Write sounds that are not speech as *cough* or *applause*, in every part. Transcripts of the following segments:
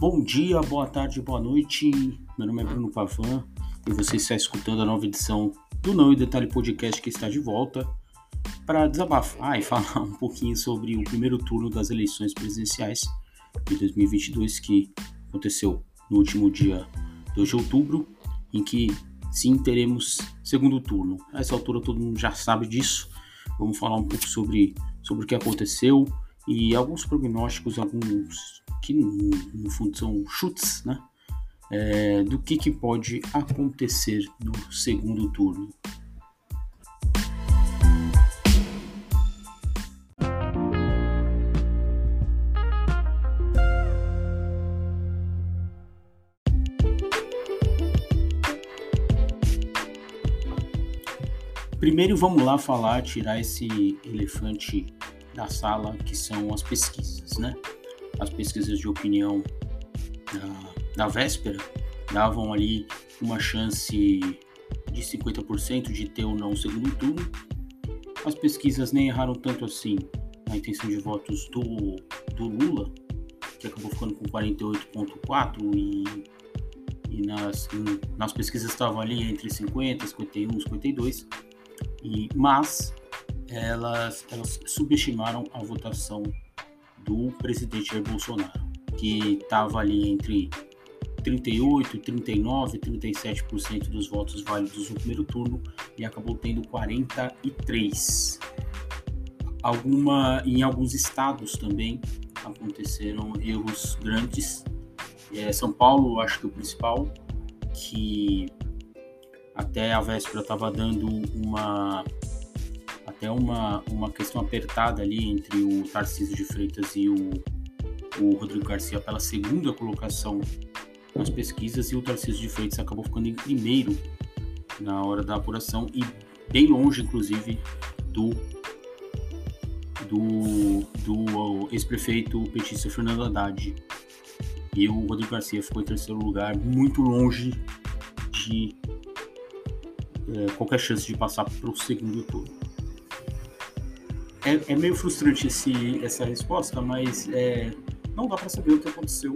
Bom dia, boa tarde, boa noite. Meu nome é Bruno Pavan e você está escutando a nova edição do Não e Detalhe Podcast que está de volta para desabafar e *laughs* falar um pouquinho sobre o primeiro turno das eleições presidenciais de 2022 que aconteceu no último dia 2 de outubro, em que sim teremos segundo turno. A essa altura todo mundo já sabe disso. Vamos falar um pouco sobre, sobre o que aconteceu e alguns prognósticos, alguns que no fundo são chutes, né? É, do que, que pode acontecer no segundo turno. Primeiro vamos lá falar, tirar esse elefante da sala, que são as pesquisas, né? As pesquisas de opinião da, da véspera davam ali uma chance de 50% de ter ou não o segundo turno. As pesquisas nem erraram tanto assim na intenção de votos do, do Lula, que acabou ficando com 48,4% e, e nas, nas pesquisas estava ali entre 50, 51, 52%, e, mas elas, elas subestimaram a votação do presidente Jair Bolsonaro, que estava ali entre 38, 39, 37% dos votos válidos no primeiro turno e acabou tendo 43. Alguma, em alguns estados também aconteceram erros grandes. É, São Paulo, acho que o principal, que até a véspera estava dando uma até uma, uma questão apertada ali entre o Tarcísio de Freitas e o, o Rodrigo Garcia pela segunda colocação nas pesquisas e o Tarcísio de Freitas acabou ficando em primeiro na hora da apuração e bem longe, inclusive, do do, do ex-prefeito petista Fernando Haddad. E o Rodrigo Garcia ficou em terceiro lugar, muito longe de é, qualquer chance de passar para o segundo turno é, é meio frustrante esse, essa resposta, mas é, não dá para saber o que aconteceu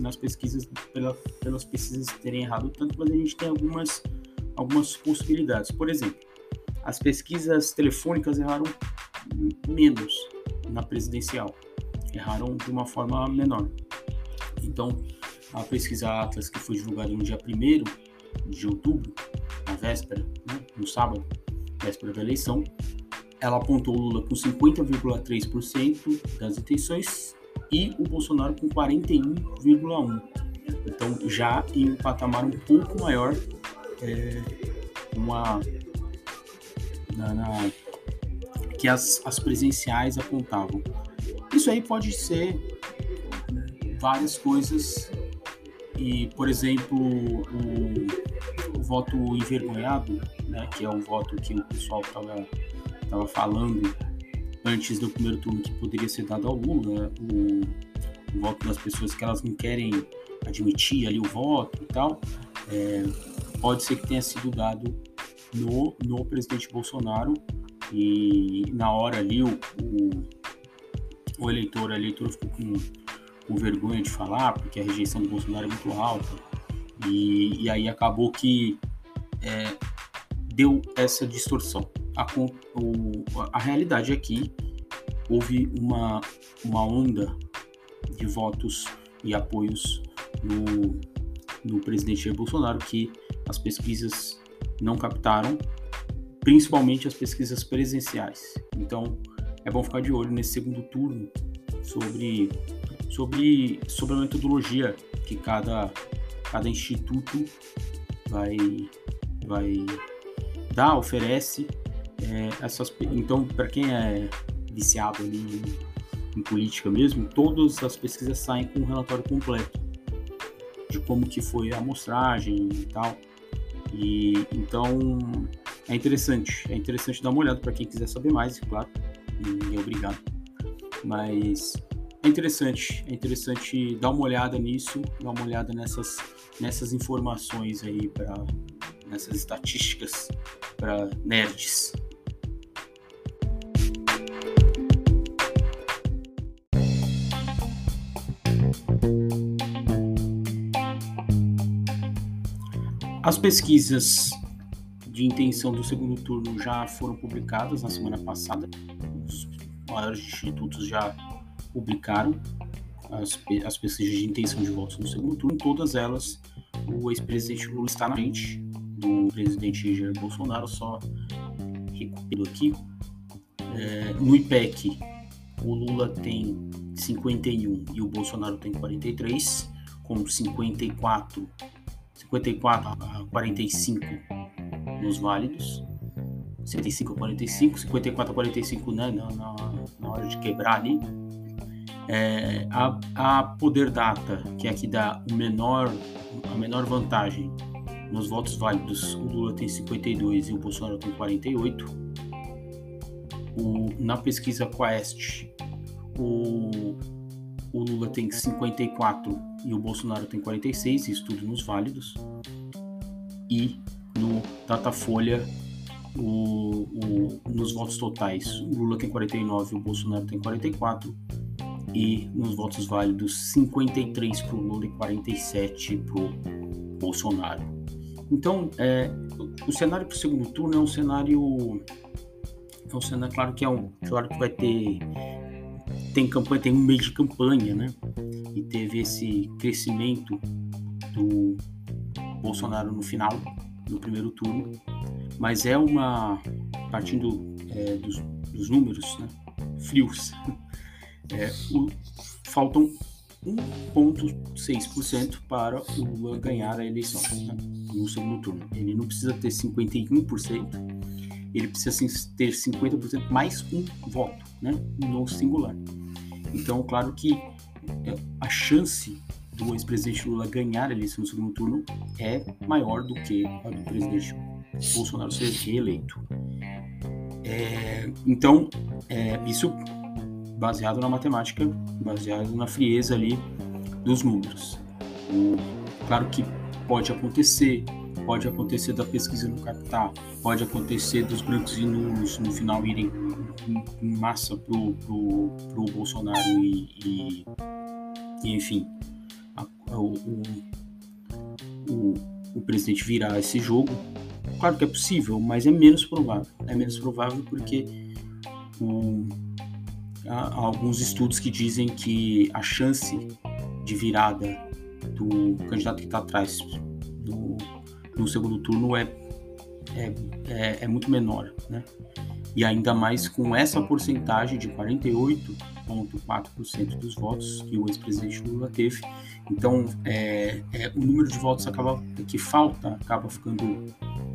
nas pesquisas, pela, pelas pesquisas terem errado tanto, mas a gente tem algumas, algumas possibilidades. Por exemplo, as pesquisas telefônicas erraram menos na presidencial, erraram de uma forma menor. Então, a pesquisa Atlas, que foi divulgada no dia 1 de outubro, na véspera, né, no sábado, véspera da eleição, ela apontou o Lula com 50,3% das intenções e o Bolsonaro com 41,1%. Então, já em um patamar um pouco maior, é, uma, na, na, que as, as presenciais apontavam. Isso aí pode ser várias coisas, e, por exemplo, o, o voto envergonhado, né, que é o voto que o pessoal estava estava falando antes do primeiro turno que poderia ser dado ao Lula, o, o, voto das pessoas que elas não querem admitir ali o voto e tal, é, pode ser que tenha sido dado no, no presidente Bolsonaro e na hora ali o, o, o eleitor, a eleitor ficou com, com vergonha de falar porque a rejeição do Bolsonaro é muito alta. E, e aí acabou que é, deu essa distorção a, o, a realidade é que houve uma, uma onda de votos e apoios no, no presidente Jair Bolsonaro que as pesquisas não captaram, principalmente as pesquisas presenciais. Então, é bom ficar de olho nesse segundo turno sobre, sobre, sobre a metodologia que cada, cada instituto vai, vai dar, oferece é, essas, então, para quem é viciado ali em, em, política mesmo, todas as pesquisas saem com um relatório completo de como que foi a amostragem e tal. E então é interessante, é interessante dar uma olhada para quem quiser saber mais, claro, ninguém é obrigado. Mas é interessante, é interessante dar uma olhada nisso, dar uma olhada nessas, nessas informações aí para nessas estatísticas para nerds. As pesquisas de intenção do segundo turno já foram publicadas na semana passada. Os maiores institutos já publicaram as, as pesquisas de intenção de votos no segundo turno. Em todas elas, o ex-presidente Lula está na frente do presidente Jair Bolsonaro, só recupero aqui. É, no IPEC, o Lula tem 51 e o Bolsonaro tem 43, com 54, 54 a 45 nos válidos. 75 a 45, 54 a 45 né, na, na, na hora de quebrar ali. É, a, a Poder Data, que é aqui dá o menor, a menor vantagem nos votos válidos, o Lula tem 52 e o Bolsonaro tem 48. O, na pesquisa Quest, o, o Lula tem 54 e o Bolsonaro tem 46, isso tudo nos válidos. E no Datafolha, o, o, nos votos totais, o Lula tem 49 e o Bolsonaro tem 44. E nos votos válidos, 53 para o Lula e 47 para o Bolsonaro. Então, é, o cenário para o segundo turno é um cenário. É um cenário, claro que é um. Claro que vai ter. Tem campanha, tem um mês de campanha, né? E teve esse crescimento do Bolsonaro no final, no primeiro turno. Mas é uma. Partindo é, dos, dos, números né, frios, *laughs* é, o, faltam 1,6% para o Lula ganhar a eleição né, no segundo turno. Ele não precisa ter 51%, ele precisa ter 50% mais um voto né, no singular. Então, claro que é, a chance do ex-presidente Lula ganhar a eleição no segundo turno é maior do que a do presidente Bolsonaro ser reeleito. É, então, é, isso baseado na matemática, baseado na frieza ali dos números. O, claro que pode acontecer, pode acontecer da pesquisa não captar, pode acontecer dos brancos e nulos no final irem em massa pro, pro, pro Bolsonaro e, e, e enfim, a, o, o, o presidente virar esse jogo. Claro que é possível, mas é menos provável. É menos provável porque o, Há alguns estudos que dizem que a chance de virada do candidato que está atrás no, no, segundo turno é, é, é, é, muito menor, né? E ainda mais com essa porcentagem de 48,4% dos votos que o ex-presidente Lula teve. Então, é, é, o número de votos acaba, que falta acaba ficando,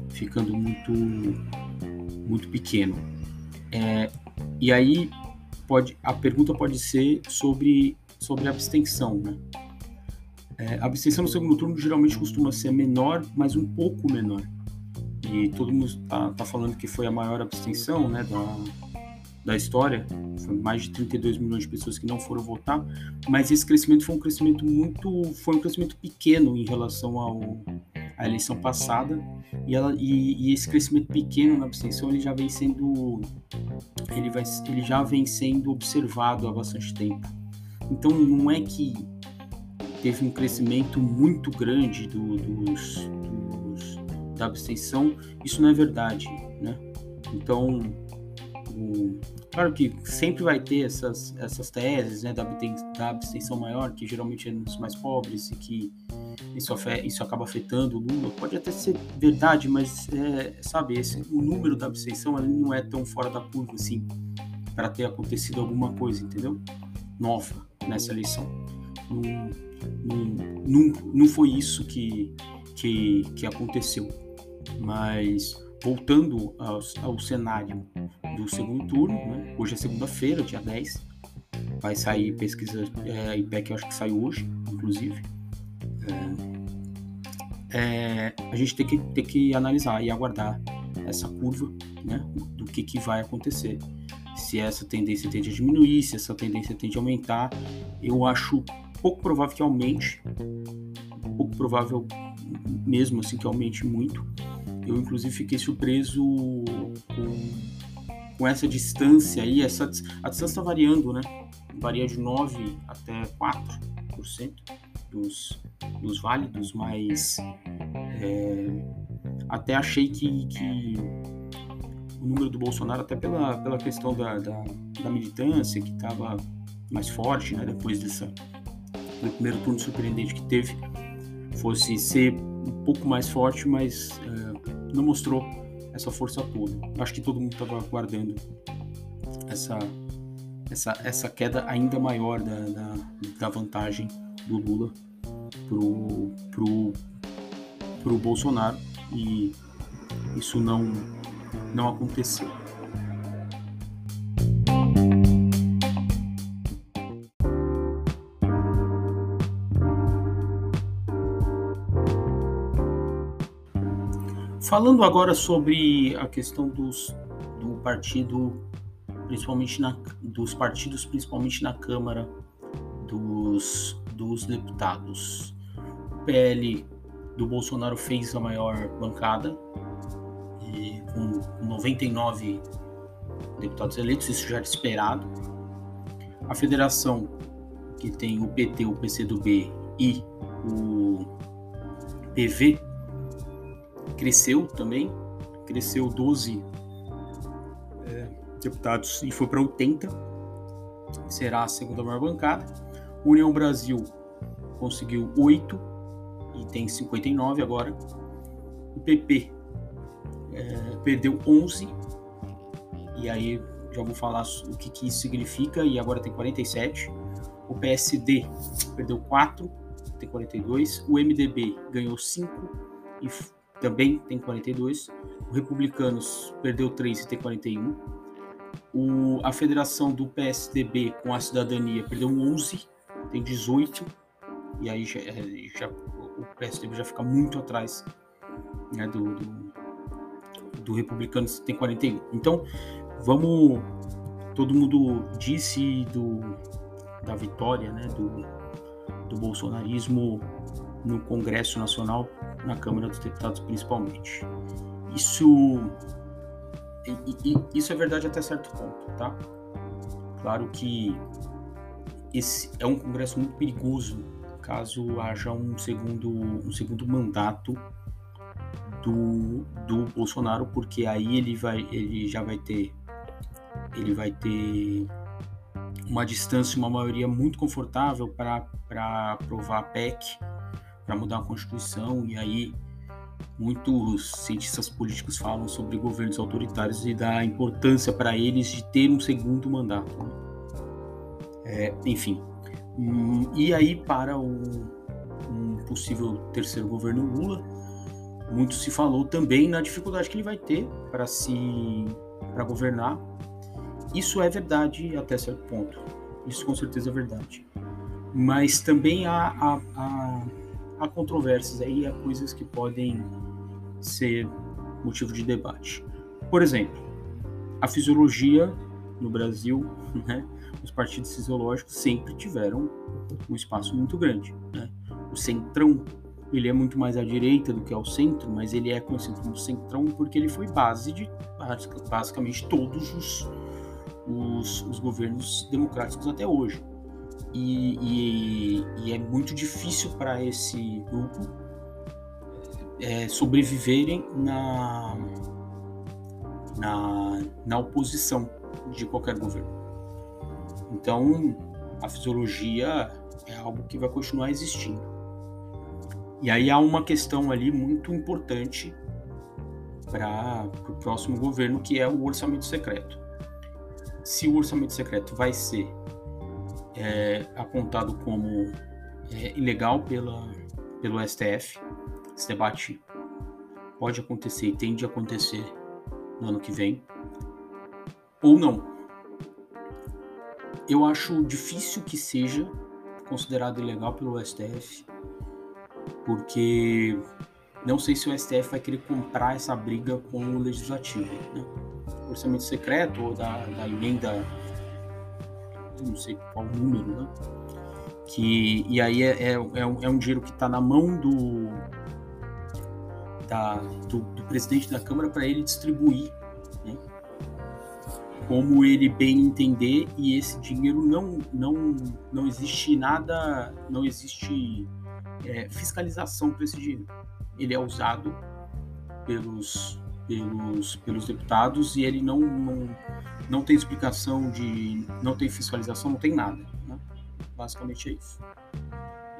ficando muito, muito pequeno. É, e aí, pode, a pergunta pode ser sobre, sobre abstenção, né? É, a abstenção no segundo turno geralmente costuma ser menor, mas um pouco menor. E todo mundo está tá falando que foi a maior abstenção né, da, da história. Foi mais de 32 milhões de pessoas que não foram votar. Mas esse crescimento foi um crescimento muito. Foi um crescimento pequeno em relação ao, à eleição passada. E, ela, e, e esse crescimento pequeno na abstenção ele já vem sendo ele, vai, ele já vem sendo observado há bastante tempo. Então não é que teve um crescimento muito grande do, dos, dos, da abstenção, isso não é verdade, né? Então, o, claro que sempre vai ter essas, essas teses né, da, da abstenção maior, que geralmente é nos mais pobres e que isso, isso acaba afetando o Lula. Pode até ser verdade, mas, é, sabe, esse, o número da abstenção não é tão fora da curva assim para ter acontecido alguma coisa, entendeu? Nova nessa eleição. Não, não, não, foi isso que, que, que aconteceu. Mas voltando ao, ao cenário do segundo turno, né? hoje é segunda-feira, dia 10, vai sair pesquisa é, IPEC, eu acho que saiu hoje, inclusive. É, é, a gente tem que, tem que analisar e aguardar essa curva né, do que, que vai acontecer. Se essa tendência tende a diminuir, se essa tendência tende a aumentar, eu acho pouco provável que aumente, pouco provável mesmo assim que aumente muito. Eu inclusive fiquei surpreso com, com essa distância aí, essa, a distância está variando, né? Varia de 9 até 4% dos, dos válidos, mas É, até achei que, que, o número do Bolsonaro, até pela, pela questão da, da, da militância, que estava mais forte né, depois dessa, do primeiro turno surpreendente que teve, fosse ser um pouco mais forte, mas é, não mostrou essa força toda. Acho que todo mundo estava aguardando essa, essa, essa queda ainda maior da, da, da vantagem do Lula pro, pro, pro Bolsonaro e isso não, não aconteceu. Falando agora sobre a questão dos, do partido, principalmente na, dos partidos, principalmente na Câmara dos, dos Deputados. O PL do Bolsonaro fez a maior bancada, e, com 99 deputados eleitos, isso já era esperado. A federação, que tem o PT, o PCdoB e o PV, cresceu também, cresceu 12 é, deputados e foi para 80, será a segunda maior bancada. União Brasil conseguiu 8 e tem 59 agora. O PP é, perdeu 11 e aí já vou falar o que, que isso significa e agora tem 47. O PSD perdeu 4, tem 42. O MDB ganhou 5 e também tem 42. O Republicanos perdeu 3 e tem 41. O, a federação do PSDB com a cidadania perdeu 11, tem 18. E aí já, é, já, o PSDB já fica muito atrás né, do, do, do Republicanos, tem 41. Então, vamos. Todo mundo disse do, da vitória né, do, do bolsonarismo no Congresso Nacional, na Câmara dos Deputados principalmente. Isso, e, e, isso é verdade até certo ponto, tá? Claro que esse é um Congresso muito perigoso caso haja um segundo, um segundo mandato do, do Bolsonaro, porque aí ele vai, ele já vai ter, ele vai ter uma distância, uma maioria muito confortável para aprovar a PEC para mudar a Constituição, e aí muitos cientistas políticos falam sobre governos autoritários e da importância para eles de ter um segundo mandato. Né? É, enfim, hum, e aí para o, um possível terceiro governo Lula, muito se falou também na dificuldade que ele vai ter para se para governar. Isso é verdade até certo ponto. Isso com certeza é verdade. Mas também há, há, há há controvérsias aí, há coisas que podem ser motivo de debate. Por exemplo, a fisiologia no Brasil, *laughs* né, os partidos fisiológicos sempre tiveram um espaço muito grande. Né? O centrão ele é muito mais à direita do que ao centro, mas ele é conhecido como centrão porque ele foi base de basicamente todos os, os, os governos democráticos até hoje. E, e, e é muito difícil para esse grupo é, sobreviverem na, na, na oposição de qualquer governo. Então, a fisiologia é algo que vai continuar existindo. E aí há uma questão ali muito importante para o próximo governo, que é o orçamento secreto. Se o orçamento secreto vai ser é, apontado como é, ilegal pela, pelo STF. Esse debate pode acontecer e tende a acontecer no ano que vem, ou não. Eu acho difícil que seja considerado ilegal pelo STF, porque não sei se o STF vai querer comprar essa briga com o legislativo. Né? O orçamento secreto ou da, da emenda não sei qual número, né? Que, e aí é, é, é, um, é um dinheiro que está na mão do, da, do, do, presidente da Câmara para ele distribuir né? como ele bem entender e esse dinheiro não não não existe nada não existe é, fiscalização para esse dinheiro ele é usado pelos, pelos, pelos deputados e ele não, não, não tem explicação de. não tem fiscalização, não tem nada. Né? Basicamente é isso.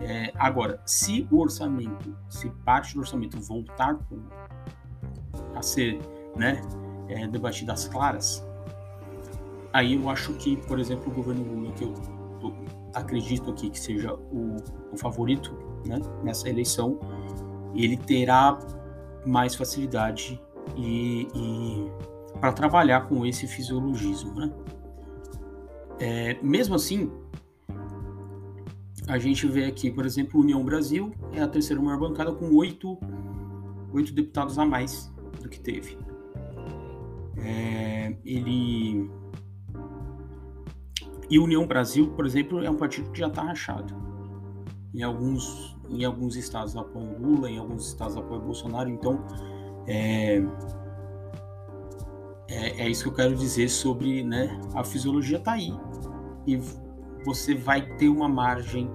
É, agora, se o orçamento, se parte do orçamento voltar a ser né, é, debatido às claras, aí eu acho que, por exemplo, o governo Lula, que eu acredito aqui que seja o, o favorito né, nessa eleição, ele terá mais facilidade e, e para trabalhar com esse fisiologismo. Né? É, mesmo assim, a gente vê aqui, por exemplo, União Brasil é a terceira maior bancada com oito, oito deputados a mais do que teve. É, ele e União Brasil, por exemplo, é um partido que já está rachado. Em alguns, em alguns estados apoiam Lula, em alguns estados apoiam Bolsonaro. Então, é, é, é isso que eu quero dizer sobre né, a fisiologia está aí. E você vai ter uma margem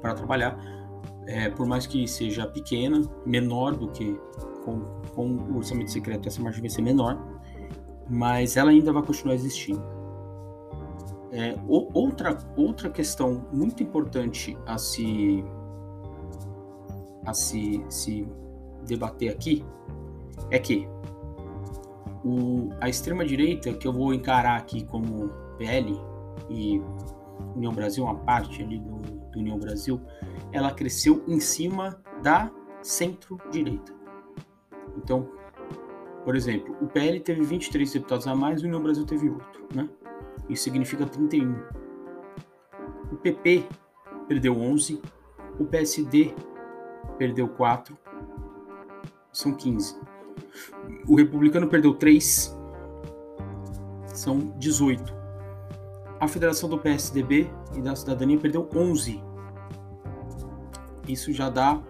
para trabalhar, é, por mais que seja pequena, menor do que com, com o orçamento secreto, essa margem vai ser menor, mas ela ainda vai continuar existindo. É, outra, outra questão muito importante a se, a se, se debater aqui é que o, a extrema-direita, que eu vou encarar aqui como PL e União Brasil, uma parte ali do, do União Brasil, ela cresceu em cima da centro-direita. Então, por exemplo, o PL teve 23 deputados a mais, e o União Brasil teve 8, né? Isso significa 31. O PP perdeu 11, o PSD perdeu 4, são 15. O republicano perdeu 3, são 18. A Federação do PSDB e da Cidadania perdeu 11. Isso já dá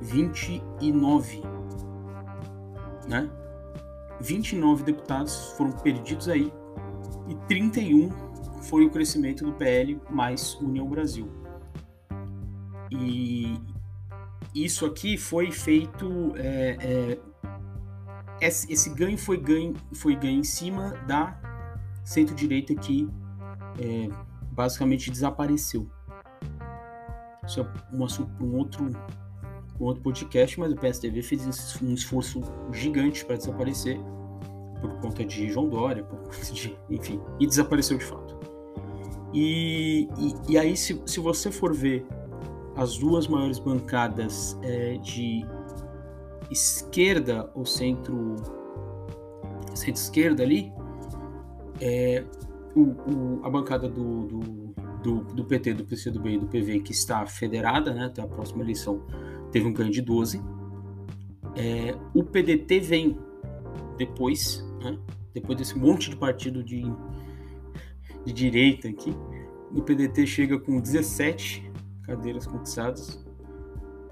29, né? 29 deputados foram perdidos aí e 31 foi o crescimento do PL mais União Brasil. E isso aqui foi feito. É, é, esse, ganho foi ganho, foi ganho em cima da centro-direita que é, basicamente desapareceu. Isso é um um outro, um outro podcast, mas o PSDB fez um esforço gigante para desaparecer por conta de João Dória, por conta de, enfim, e desapareceu de fato. E, e, e aí, se, se você for ver as duas maiores bancadas é, de esquerda ou centro centro-esquerda ali, é, o, o, a bancada do, do, do, do, PT, do PCdoB e do PV, que está federada né, até a próxima eleição, teve um ganho de 12. É, o PDT vem depois, né? depois desse monte de partido de, de direita aqui, o PDT chega com 17 cadeiras conquistadas,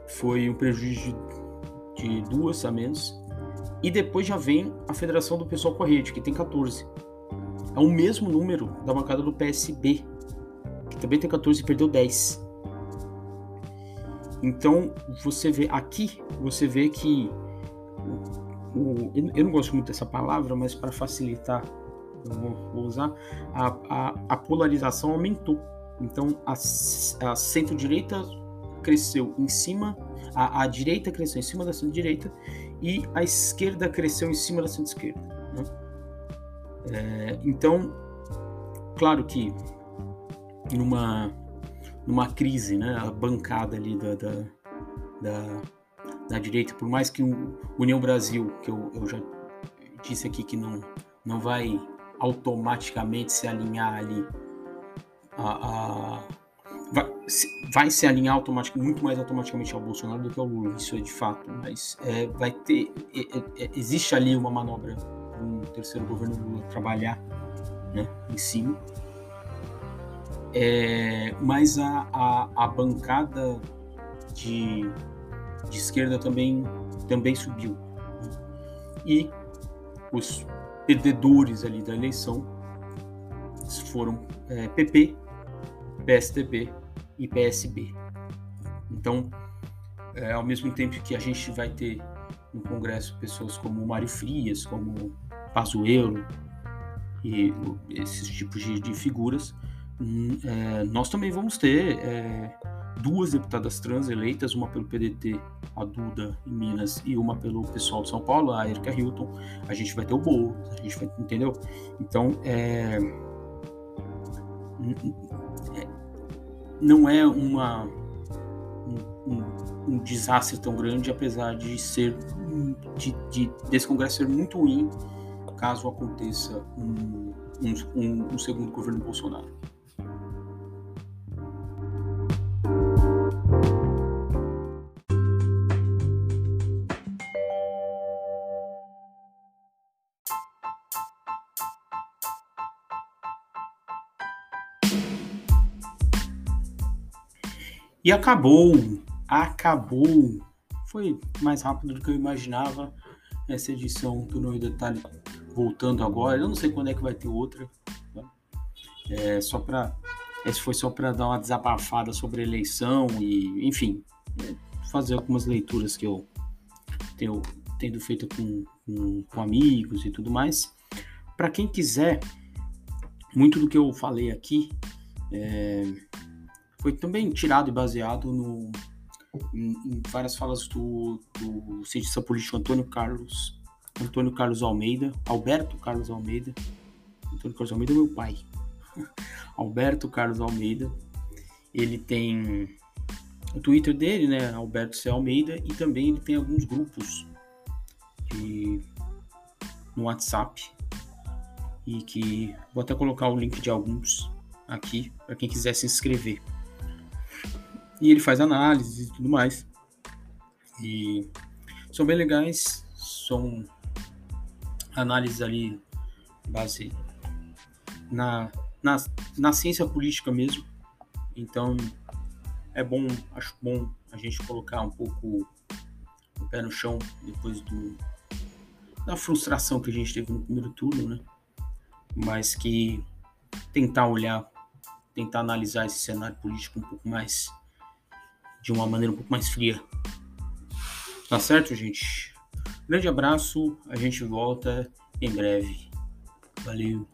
foi um prejuízo de, de duas a menos, e depois já vem a Federação do Pessoal Rede, que tem 14. É o mesmo número da bancada do PSB, que também tem 14 e perdeu 10. Então, você vê aqui, você vê que o, eu não gosto muito dessa palavra, mas para facilitar, vou, vou usar, a, a, a, polarização aumentou. Então, a, a centro-direita cresceu em cima, a, a direita cresceu em cima da centro-direita e a esquerda cresceu em cima da centro-esquerda. Né? É, então, claro que numa, numa crise, né, a bancada ali da, da, da da direita, por mais que o União Brasil, que eu, eu já disse aqui que não, não vai automaticamente se alinhar ali a, a vai, se, vai, se alinhar automaticamente, muito mais automaticamente ao Bolsonaro do que ao Lula, isso é de fato, mas é, vai ter é, é, existe ali uma manobra um terceiro governo Lula trabalhar né, em cima é, mas a, a, a bancada de de esquerda também, também subiu. E os perdedores ali da eleição foram é, PP, PSDB e PSB. Então, é, ao mesmo tempo que a gente vai ter no Congresso pessoas como Mário Frias, como Pazuello e esses tipos de, de figuras, hum, é, nós também vamos ter é, duas deputadas trans eleitas, uma pelo PDT, a Duda em Minas, e uma pelo pessoal de São Paulo, a Erika Hilton. A gente vai ter o Boulos, a gente vai, entendeu? Então, é, é não é uma um, um, desastre tão grande, apesar de ser de, de, desse congresso ser muito ruim caso aconteça um, um, um segundo governo Bolsonaro. E acabou, acabou. Foi mais rápido do que eu imaginava essa edição do Novo Detalhe voltando agora. Eu não sei quando é que vai ter outra. Né? É só para esse foi só para dar uma desabafada sobre a eleição e, enfim, é, fazer algumas leituras que eu tenho tendo feito com, com, com amigos e tudo mais. Para quem quiser, muito do que eu falei aqui é, foi também tirado e baseado no, em, em várias falas do, do cientista político Antônio Carlos Antônio Carlos Almeida, Alberto Carlos Almeida. Antônio Carlos Almeida é meu pai. *laughs* Alberto Carlos Almeida. Ele tem o Twitter dele, né? Alberto C. Almeida, e também ele tem alguns grupos de, no WhatsApp. E que vou até colocar o link de alguns aqui para quem quiser se inscrever. E ele faz análises e tudo mais. E são bem legais, são análises ali base na, na, na ciência política mesmo. Então é bom, acho bom a gente colocar um pouco o pé no chão depois do, da frustração que a gente teve no primeiro turno, né? Mas que tentar olhar, tentar analisar esse cenário político um pouco mais de uma maneira um pouco mais fria. Tá certo, gente? Grande abraço, a gente volta em breve. Valeu!